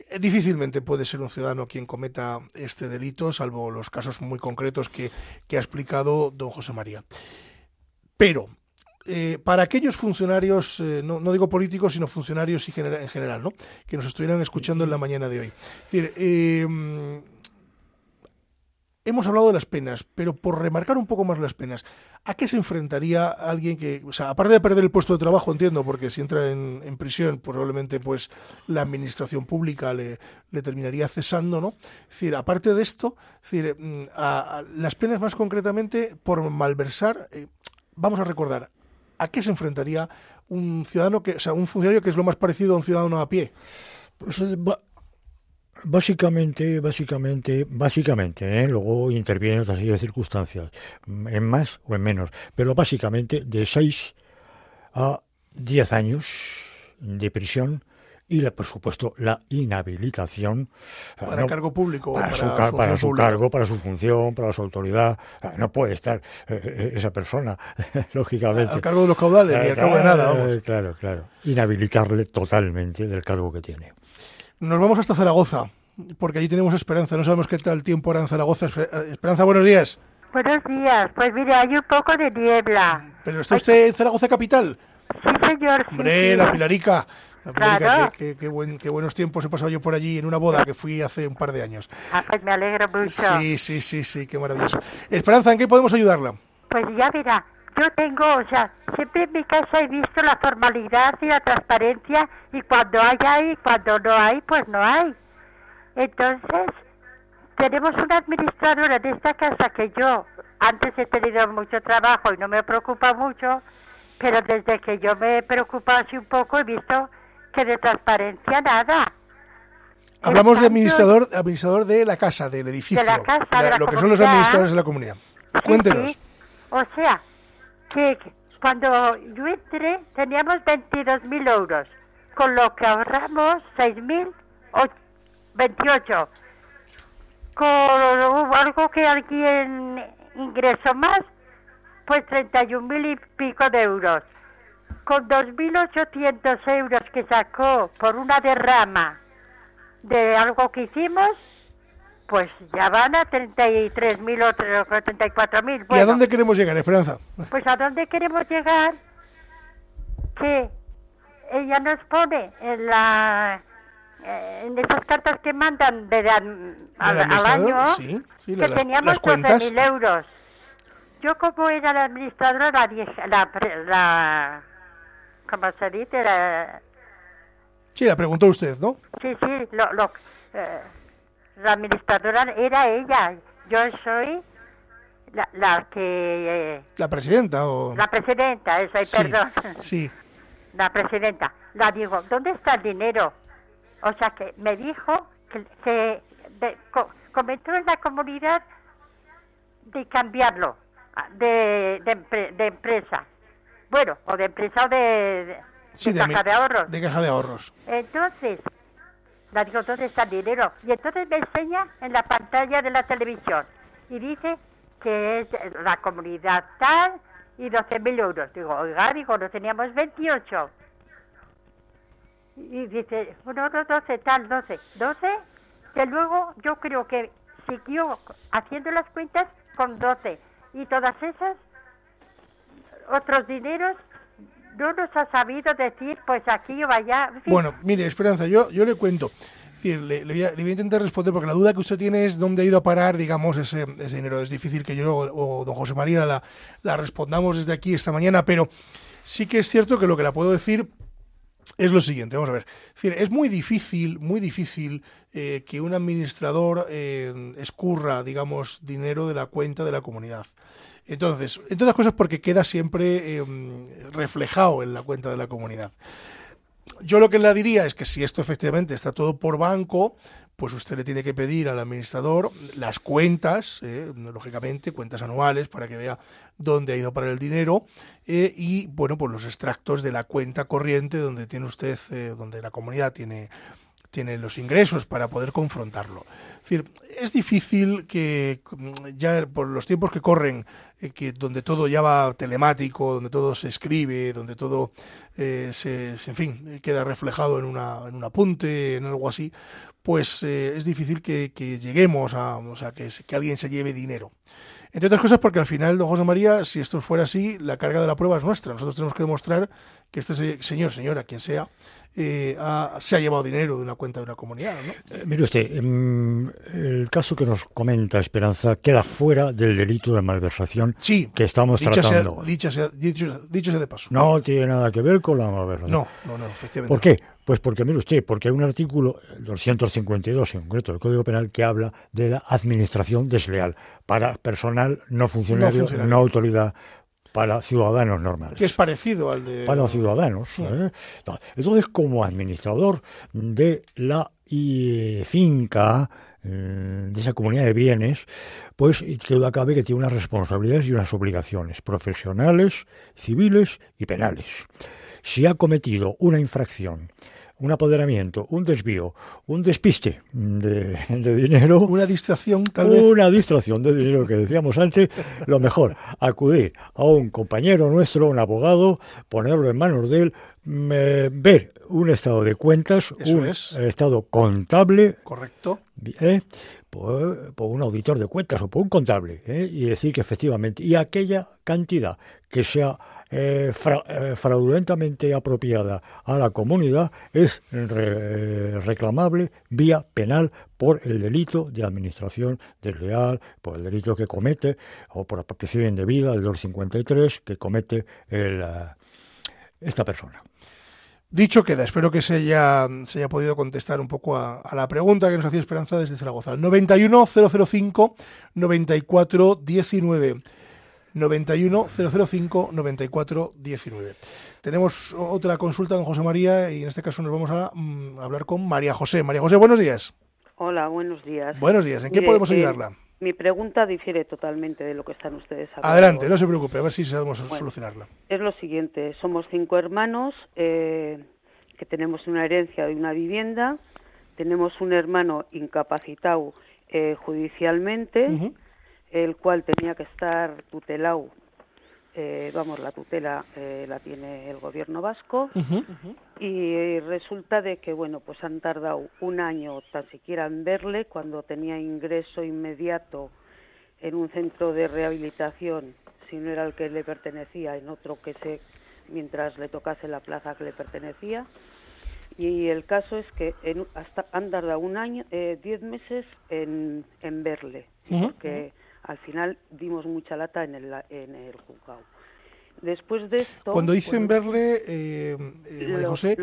eh, difícilmente puede ser un ciudadano quien cometa este delito, salvo los casos muy concretos que, que ha explicado don José María. Pero, eh, para aquellos funcionarios, eh, no, no digo políticos, sino funcionarios y genera- en general, ¿no? que nos estuvieran escuchando en la mañana de hoy. Mm, hemos hablado de las penas, pero por remarcar un poco más las penas, ¿a qué se enfrentaría alguien que, o sea, aparte de perder el puesto de trabajo, entiendo, porque si entra en, prisión, probablemente pues la administración pública le, terminaría cesando, ¿no? Es decir, aparte de esto, es decir, mm, las penas más concretamente por malversar, eh, vamos a recordar, ¿a qué se enfrentaría un ciudadano que, sea, un funcionario que es lo más parecido a un ciudadano a pie? Pues, eh, básicamente, básicamente, básicamente, ¿eh? luego intervienen otras serie de circunstancias, mm, en más o en menos, pero básicamente de 6 a 10 años de prisión y, la, por supuesto, la inhabilitación. Para no- cargo público para, para su, para cargo, para su función, para su autoridad. No puede estar eh, eh, esa persona, lógicamente. Al cargo de los caudales, ni al cargo de nada, vamos. Eh, Claro, claro. Inhabilitarle totalmente del cargo que tiene. Nos vamos hasta Zaragoza, porque allí tenemos Esperanza. No sabemos qué tal tiempo hará en Zaragoza. Espe- Esperanza, buenos días. Buenos días. Pues mire, hay un poco de niebla. ¿Pero está usted en Zaragoza capital? Sí, señor. sí, Hombre, sí. la Pilarica. Claro. qué, buen- buenos tiempos he pasado yo por allí en una boda que fui hace un par de años. Ah, pues me alegro mucho. Sí, sí, sí, sí, qué maravilloso. Esperanza, ¿en qué podemos ayudarla? Pues ya verá, yo tengo, o sea, siempre en mi casa he visto la formalidad y la transparencia y cuando hay, hay, y cuando no hay, pues no hay. Entonces, tenemos una administradora de esta casa que yo antes he tenido mucho trabajo y no me preocupa mucho, pero desde que yo me he preocupado así un poco he visto que de transparencia nada. Hablamos de administrador, administrador de la casa, del edificio. De la casa, de la lo que son los administradores de la comunidad. Sí, Cuéntenos. sí. O sea, que cuando yo entré teníamos 22.000 euros, con lo que ahorramos 6.028. Con algo que alguien ingresó más, pues 31.000 y pico de euros. Con 2.800 euros que sacó por una derrama de algo que hicimos, pues ya van a 33.000 o 34.000. ¿Y a dónde queremos llegar, Esperanza? Pues a dónde queremos llegar, que ella nos pone en la eh, en esas cartas que mandan de, al, ¿Del al administrador? año Sí, sí, que las- teníamos cuentas. 12.000 euros. Yo como era la administradora, la, la, la ¿cómo se dice? La- Sí, la preguntó usted, ¿no? sí, sí, lo, lo, eh, la administradora era ella. Yo soy la, la que... eh, La presidenta o... la presidenta, eso, sí, perdón. sí. la presidenta, la digo, ¿dónde está el dinero? O sea que me dijo que, que de- co- comentó en la comunidad de cambiarlo ah, de, de, de empresa. Bueno, o de empresa o de, de, Sí, de caja de ahorros. De caja de ahorros. Entonces, la digo, ¿dónde está el dinero? Y entonces me enseña en la pantalla de la televisión y dice que es la comunidad tal y 12.000 euros. Digo, oiga, digo, no teníamos 28. Y dice, bueno, no, 12, tal, 12. 12, que luego yo creo que siguió haciendo las cuentas con 12. Y todas esas, otros dineros, no nos ha sabido decir, pues aquí o allá. Bueno, mire, Esperanza, yo, yo le cuento. Le, le voy a, le a intentar responder porque la duda que usted tiene es dónde ha ido a parar, digamos, ese, ese dinero. Es difícil que yo o, don José María la, la respondamos desde aquí esta mañana, pero sí que es cierto que lo que la puedo decir es lo siguiente, vamos a ver. Es muy difícil, muy difícil eh, que un administrador eh, escurra, digamos, dinero de la cuenta de la comunidad. Entonces, entre otras cosas porque queda siempre eh, reflejado en la cuenta de la comunidad. Yo lo que le diría es que si esto efectivamente está todo por banco, pues usted le tiene que pedir al administrador las cuentas, eh, lógicamente, cuentas anuales para que vea dónde ha ido para el dinero eh, y, bueno, pues los extractos de la cuenta corriente donde tiene usted, eh, donde la comunidad tiene, tiene los ingresos para poder confrontarlo. Es decir, es difícil que mm, ya por los tiempos que corren, eh, que donde todo ya va telemático, donde todo se escribe, donde todo eh, se, en fin, queda reflejado en, una, en un apunte, en algo así, pues eh, es difícil que, que lleguemos a, o sea, que, que alguien se lleve dinero. Entre otras cosas porque al final, don José María, si esto fuera así, la carga de la prueba es nuestra. Nosotros tenemos que demostrar que este se- señor, señora, quien sea, eh, ha- se ha llevado dinero de una cuenta de una comunidad, ¿no? Eh, Mire usted, em, el caso que nos comenta Esperanza queda fuera del delito de malversación Sí, que estamos dicha sea, tratando. dicha sea- dicho, dicho sea de paso. No tiene nada que ver con la malversación. no, no, no, efectivamente. ¿Por qué? Pues porque, mire usted, porque hay un artículo, el 252 en concreto del Código Penal, que habla de la administración desleal para personal no funcionario, no, funcionario. autoridad, para ciudadanos normales. Que es parecido al de... para ciudadanos. ¿eh? Entonces, como administrador de la eh, finca, eh, de esa comunidad de bienes, pues que duda cabe que tiene unas responsabilidades y unas obligaciones profesionales, civiles y penales. Si ha cometido una infracción, un apoderamiento, un desvío, un despiste de, de dinero, Una distracción, tal vez. una distracción de dinero que decíamos antes, lo mejor, acudir a un compañero nuestro, un abogado, ponerlo en manos de él, me- ver un estado de cuentas, Eso un es. estado contable, Correcto. ¿eh? por, por un auditor de cuentas o por un contable, ¿eh? y decir que efectivamente, y aquella cantidad que sea eh, eh, fraudulentamente apropiada a la comunidad es re- reclamable vía penal por el delito de administración desleal, por el delito que comete, o por apropiación indebida, el 253, que comete eh, esta persona. Dicho queda, espero que se haya, se haya podido contestar un poco a, a la pregunta que nos hacía Esperanza desde Zaragoza. 91005 9419. 91005 9419. Tenemos otra consulta con José María y en este caso nos vamos a mm, hablar con María José. María José, buenos días. Hola, buenos días. Buenos días. ¿En qué podemos eh, ayudarla? mi pregunta difiere totalmente de lo que están ustedes hablando. Adelante, no se preocupe, a ver si sabemos solucionarla. Es lo siguiente, somos cinco hermanos eh, que tenemos una herencia de una vivienda, tenemos un hermano incapacitado eh, judicialmente, el cual tenía que estar tutelado eh, vamos, la tutela eh, la tiene el gobierno vasco. Y resulta de que, bueno, pues han tardado un año tan siquiera en verle cuando tenía ingreso inmediato en un centro de rehabilitación, si no era el que le pertenecía, en otro que se, mientras le tocase la plaza que le pertenecía. Y el caso es que hasta han tardado un año, eh, diez meses en, en verle, porque al final dimos mucha lata en el, en el juzgado. Después de esto... Cuando dicen verle, eh, eh José,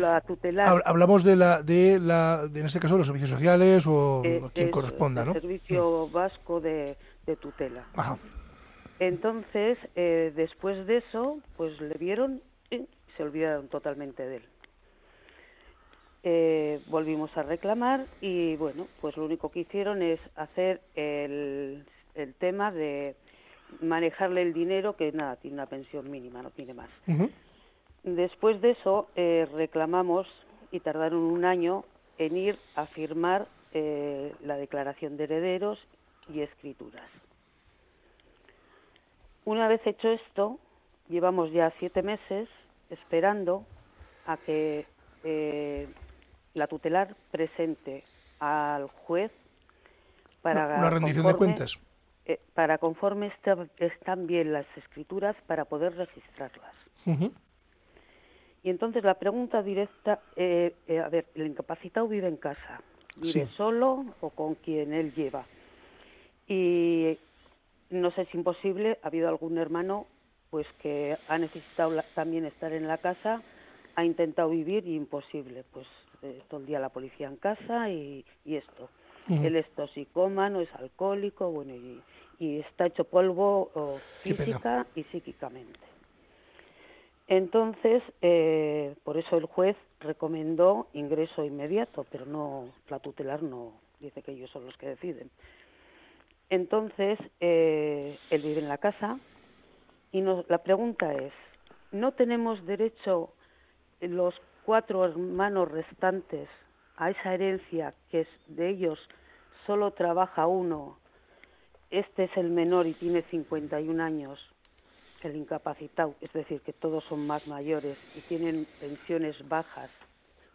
hablamos de la, de la, en este caso, los servicios sociales o eh, quien corresponda, ¿no? El Servicio mm. Vasco de, Tutela. Entonces, eh, después de eso, pues le vieron y se olvidaron totalmente de él. Eh, volvimos a reclamar y bueno, pues lo único que hicieron es hacer el el tema de manejarle el dinero, que nada, tiene una pensión mínima, no tiene más. Después de eso eh, reclamamos y tardaron un año en ir a firmar eh, la declaración de herederos y escrituras. Una vez hecho esto, llevamos ya siete meses esperando a que eh, la tutelar presente al juez para una, rendición de cuentas eh, para conforme están bien las escrituras para poder registrarlas. Y entonces la pregunta directa, eh, eh, a ver, el incapacitado vive en casa, vive solo o con quien él lleva. Y no sé si es imposible, ha habido algún hermano pues que ha necesitado también estar en la casa, ha intentado vivir y imposible, pues todo el día la policía en casa y, esto. Él es toxicómano, es alcohólico, bueno, y, y está hecho polvo física y psíquicamente. Entonces, eh, por eso el juez recomendó ingreso inmediato, pero no la tutelar no dice que ellos son los que deciden. Entonces, eh, él vive en la casa y nos, la pregunta es, ¿no tenemos derecho los cuatro hermanos restantes a esa herencia que es de ellos solo trabaja uno este es el menor y tiene 51 años, el incapacitado, es decir, que todos son más mayores y tienen pensiones bajas.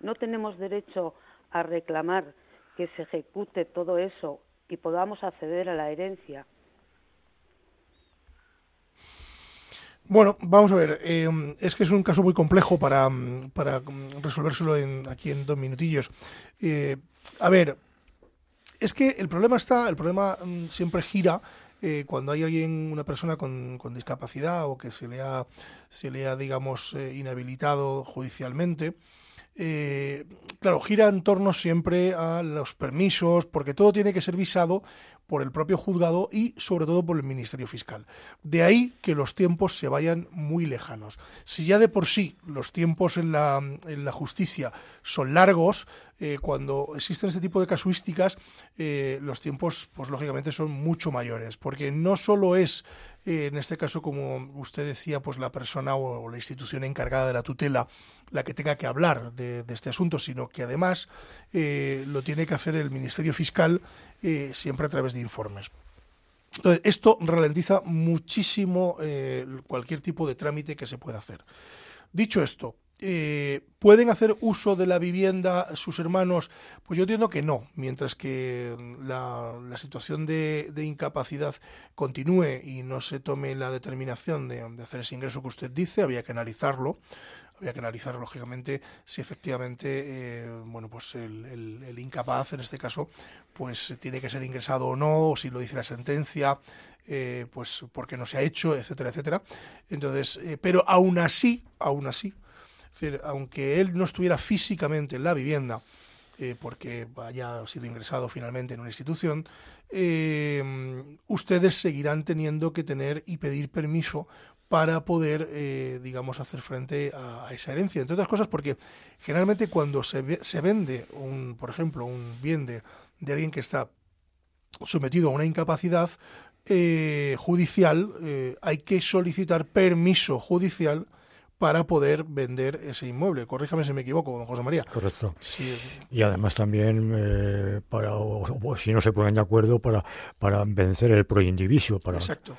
No tenemos derecho a reclamar que se ejecute todo eso y podamos acceder a la herencia. Bueno, vamos a ver. Eh, es que es un caso muy complejo para, para resolvérselo en, aquí en dos minutillos. Eh, a ver, es que el problema está, el problema mm, siempre gira eh, cuando hay alguien, una persona con, discapacidad o que se le ha, se le ha digamos, eh, inhabilitado judicialmente. Eh, claro, gira en torno siempre a los permisos, porque todo tiene que ser visado por el propio juzgado y sobre todo por el Ministerio Fiscal. De ahí que los tiempos se vayan muy lejanos. Si ya de por sí los tiempos en la, en la justicia son largos, eh, cuando existen este tipo de casuísticas, eh, los tiempos, pues lógicamente, son mucho mayores, porque no solo es, eh, en este caso, como usted decía, pues la persona o, la institución encargada de la tutela la que tenga que hablar de, de este asunto, sino que además lo tiene que hacer el Ministerio Fiscal siempre a través de informes. Entonces, esto ralentiza muchísimo cualquier tipo de trámite que se pueda hacer. Dicho esto, eh, ¿Pueden hacer uso de la vivienda sus hermanos? Pues yo entiendo que no, mientras que la, situación de, incapacidad continúe y no se tome la determinación de, hacer ese ingreso que usted dice, había que analizarlo. Había que analizar, lógicamente, si efectivamente, eh, bueno, pues el, incapaz, en este caso, pues tiene que ser ingresado o no, o si lo dice la sentencia, eh, pues porque no se ha hecho, etcétera, etcétera. Entonces, pero aún así, aún así, aunque él no estuviera físicamente en la vivienda, eh, porque haya sido ingresado finalmente en una institución, eh, ustedes seguirán teniendo que tener y pedir permiso para poder, eh, digamos, hacer frente a, esa herencia. Entre otras cosas, porque generalmente cuando se, se vende, un, por ejemplo, un bien de, de alguien que está sometido a una incapacidad eh, judicial, eh, hay que solicitar permiso judicial para poder vender ese inmueble. Corríjame si me equivoco, don José María. Correcto. Sí, Y además también, eh, para, o- si no se ponen de acuerdo, para, para vencer el proindivisio, para, exacto.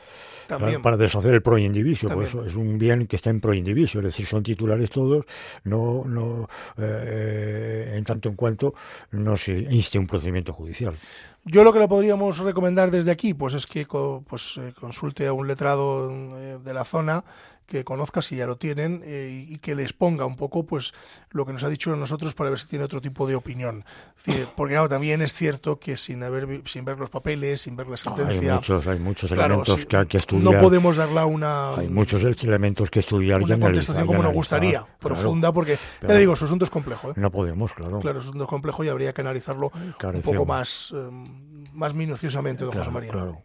También. para deshacer el proindivisio, eso es un bien que está en proindivisio, es decir, son titulares todos, no, no eh, en tanto en cuanto no se inste un procedimiento judicial. Yo lo que le podríamos recomendar desde aquí, pues es que pues, eh, consulte a un letrado eh, de la zona que conozca si ya lo tienen eh, y que les ponga un poco pues lo que nos ha dicho a nosotros para ver si tiene otro tipo de opinión. Es decir, porque claro, también es cierto que sin haber sin ver los papeles, sin ver la Hay sentencia, muchos, hay muchos claro, elementos que hay que estudiar. no podemos darla una Hay muchos elementos que estudiar y una analizar. contestación y como nos gustaría, claro. profunda, porque ya le digo, su asunto es complejo. ¿eh? No podemos, claro. Claro, es un asunto complejo y habría que analizarlo un poco más, eh, más minuciosamente, don José María. claro.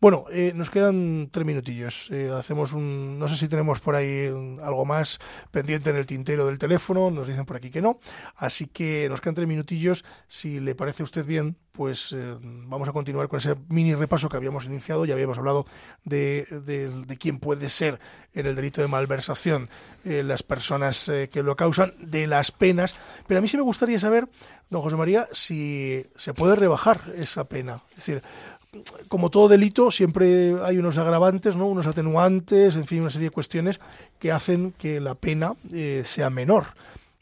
Bueno, eh, nos quedan tres minutillos. Eh, hacemos un, no sé si tenemos por ahí algo más pendiente en el tintero del teléfono. Nos dicen por aquí que no. Así que nos quedan tres minutillos. Si le parece a usted bien, pues eh, vamos a continuar con ese mini repaso que habíamos iniciado. Ya habíamos hablado de, de, quién puede ser en el delito de malversación eh, las personas que lo causan, de las penas. Pero a mí sí me gustaría saber, don José María, si se puede rebajar esa pena. Es decir, como todo delito, siempre hay unos agravantes, ¿no? unos atenuantes, en fin, una serie de cuestiones que hacen que la pena eh, sea menor.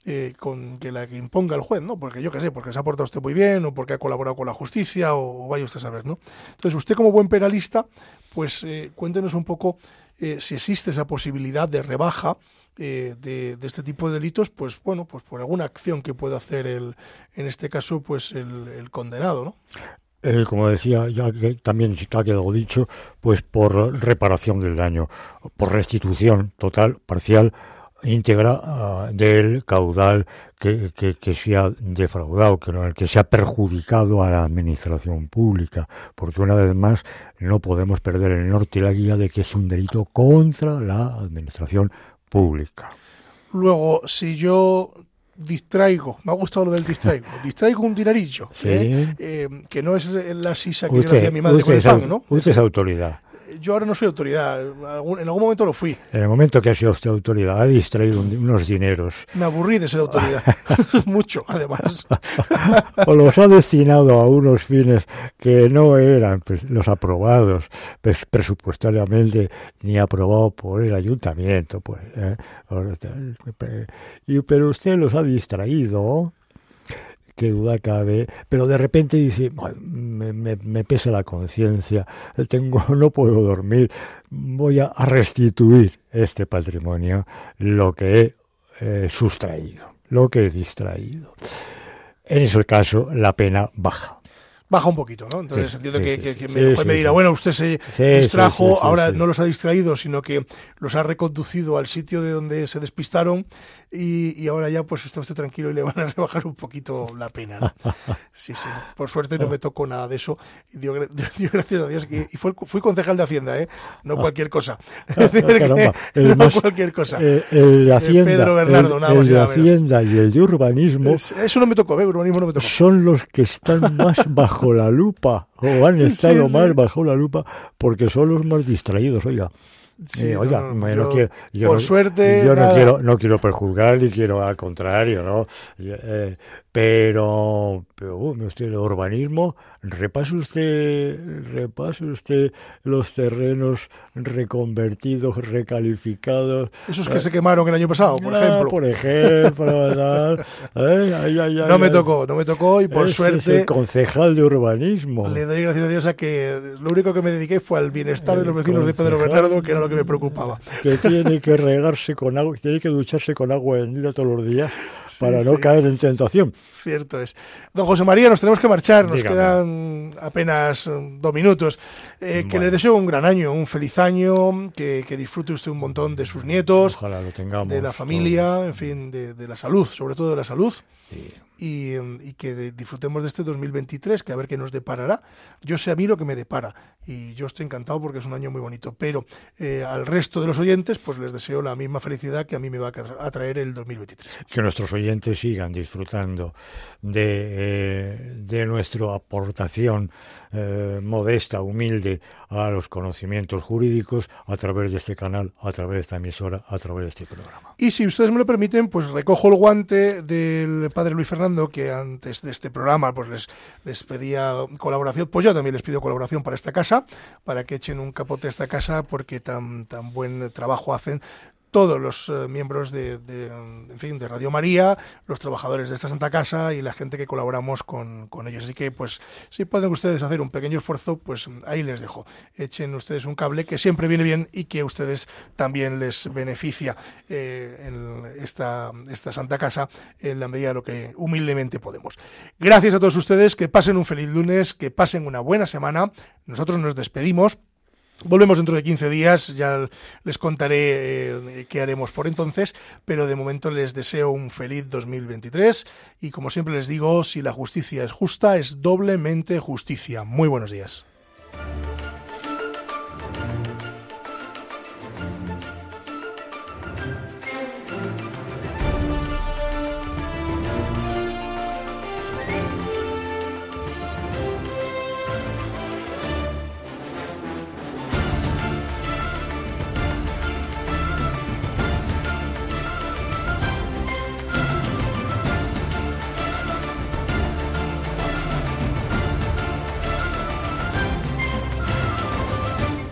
eh, con que la que imponga el juez, ¿no? Porque yo qué sé, porque se ha portado usted muy bien, o porque ha colaborado con la justicia, o, o vaya usted a saber, ¿no? Entonces, usted como buen penalista, pues eh, cuéntenos un poco eh, si existe esa posibilidad de rebaja eh, de, de este tipo de delitos, pues bueno, pues por alguna acción que pueda hacer el, en este caso, pues el, el condenado, ¿no? Como decía, ya que también ha quedado dicho, pues por reparación del daño, por restitución total, parcial, íntegra ah, del caudal que, se ha defraudado, que, que se ha perjudicado a la administración pública, porque una vez más no podemos perder el norte y la guía de que es un delito contra la administración pública. Luego, si yo distraigo, me ha gustado lo del distraigo, distraigo un dinarillo, Sí. ¿eh? Eh, que no es la sisa que yo le Usted, hacía a mi madre usted con el pan, ¿no? usted es autoridad. Yo ahora no soy autoridad, en algún momento lo fui, En el momento que ha sido usted autoridad, ha distraído un- unos dineros me aburrí de ser autoridad, mucho, además. o los ha destinado a unos fines que no eran pues, los aprobados pues, presupuestariamente ni aprobados por el ayuntamiento. Pues, ¿eh? pero usted los ha distraído, qué duda cabe, pero de repente dice, "Ay, me, me- me pesa la conciencia, tengo, no puedo dormir, voy a, a restituir este patrimonio, lo que he eh, sustraído, lo que he distraído. En ese caso, la pena baja. Baja un poquito, ¿no? Entonces Sí, entiendo sí, que, que- que sí, me, dirá, bueno, usted se distrajo, ahora no los ha distraído, sino que los ha reconducido al sitio de donde se despistaron y, y ahora ya pues está usted tranquilo y le van a rebajar un poquito la pena. ¿no? Sí, sí. Por suerte no me tocó nada de eso. Y dio, dio gracias a Dios. que- y fue, fui concejal de Hacienda, ¿eh? No cualquier cosa. Caramba, el no más- cualquier cosa. Eh, el de Hacienda, Pedro Bernardo, el- nada el de. Hacienda y el de urbanismo Es- Eso no me tocó, ¿eh? Urbanismo no me tocó. son los que están más bajo la lupa o han estado sí. más bajo la lupa porque son los más distraídos, oiga. Sí, Eh, oiga, no, me- no yo, quiero- yo por no- suerte, yo no quiero no quiero perjudicar ni quiero al contrario, ¿no? Eh, pero, pero bueno, usted el urbanismo, repase usted, repase usted los terrenos reconvertidos, recalificados. Esos que se quemaron el año pasado, por Ah, ejemplo. Por ejemplo, tal. Ay, ay, ay, No me tocó, no me tocó y por Ese es suerte el concejal de urbanismo. le doy gracias a Dios a que lo único que me dediqué fue al bienestar de los vecinos de Pedro. Bernardo, que era lo que me preocupaba. que tiene que regarse con agua, tiene que ducharse con agua bendita todos los días para no sí. caer en tentación. Cierto es. Don José María, nos tenemos que marchar, nos Dígame. quedan apenas eh, dos minutos. Eh, Que Bueno. le deseo un gran año, un feliz año, que, que disfrute usted un montón de sus nietos, Ojalá lo tengamos. de la familia, en fin, de, de la salud, sobre todo de la salud. Y, y, que disfrutemos de este 2023, que a ver qué nos deparará. Yo sé a mí lo que me depara y yo estoy encantado porque es un año muy bonito, pero eh, al resto de los oyentes pues les deseo la misma felicidad que a mí me va a traer el 2023. Que nuestros oyentes sigan disfrutando de, eh, de nuestra aportación eh, modesta, humilde a los conocimientos jurídicos a través de este canal, a través de esta emisora, a través de este programa. Y si ustedes me lo permiten, pues recojo el guante del padre Luis Fernando, que antes de este programa pues les, les pedía colaboración, pues yo también les pido colaboración para esta casa, para que echen un capote a esta casa, porque tan, tan buen trabajo hacen todos los eh, miembros de, en fin, de Radio María, los trabajadores de esta Santa Casa y la gente que colaboramos con, ellos. Así que, pues, si pueden ustedes hacer un pequeño esfuerzo, pues ahí les dejo. Echen ustedes un cable que siempre viene bien y que a ustedes también les beneficia eh, en esta, esta Santa Casa en la medida de lo que humildemente podemos. Gracias a todos ustedes, que pasen un feliz lunes, que pasen una buena semana. Nosotros nos despedimos Volvemos dentro de 15 días, ya les contaré eh, qué haremos por entonces, pero de momento les deseo un feliz 2023 y como siempre les digo, si la justicia es justa, es doblemente justicia. Muy buenos días.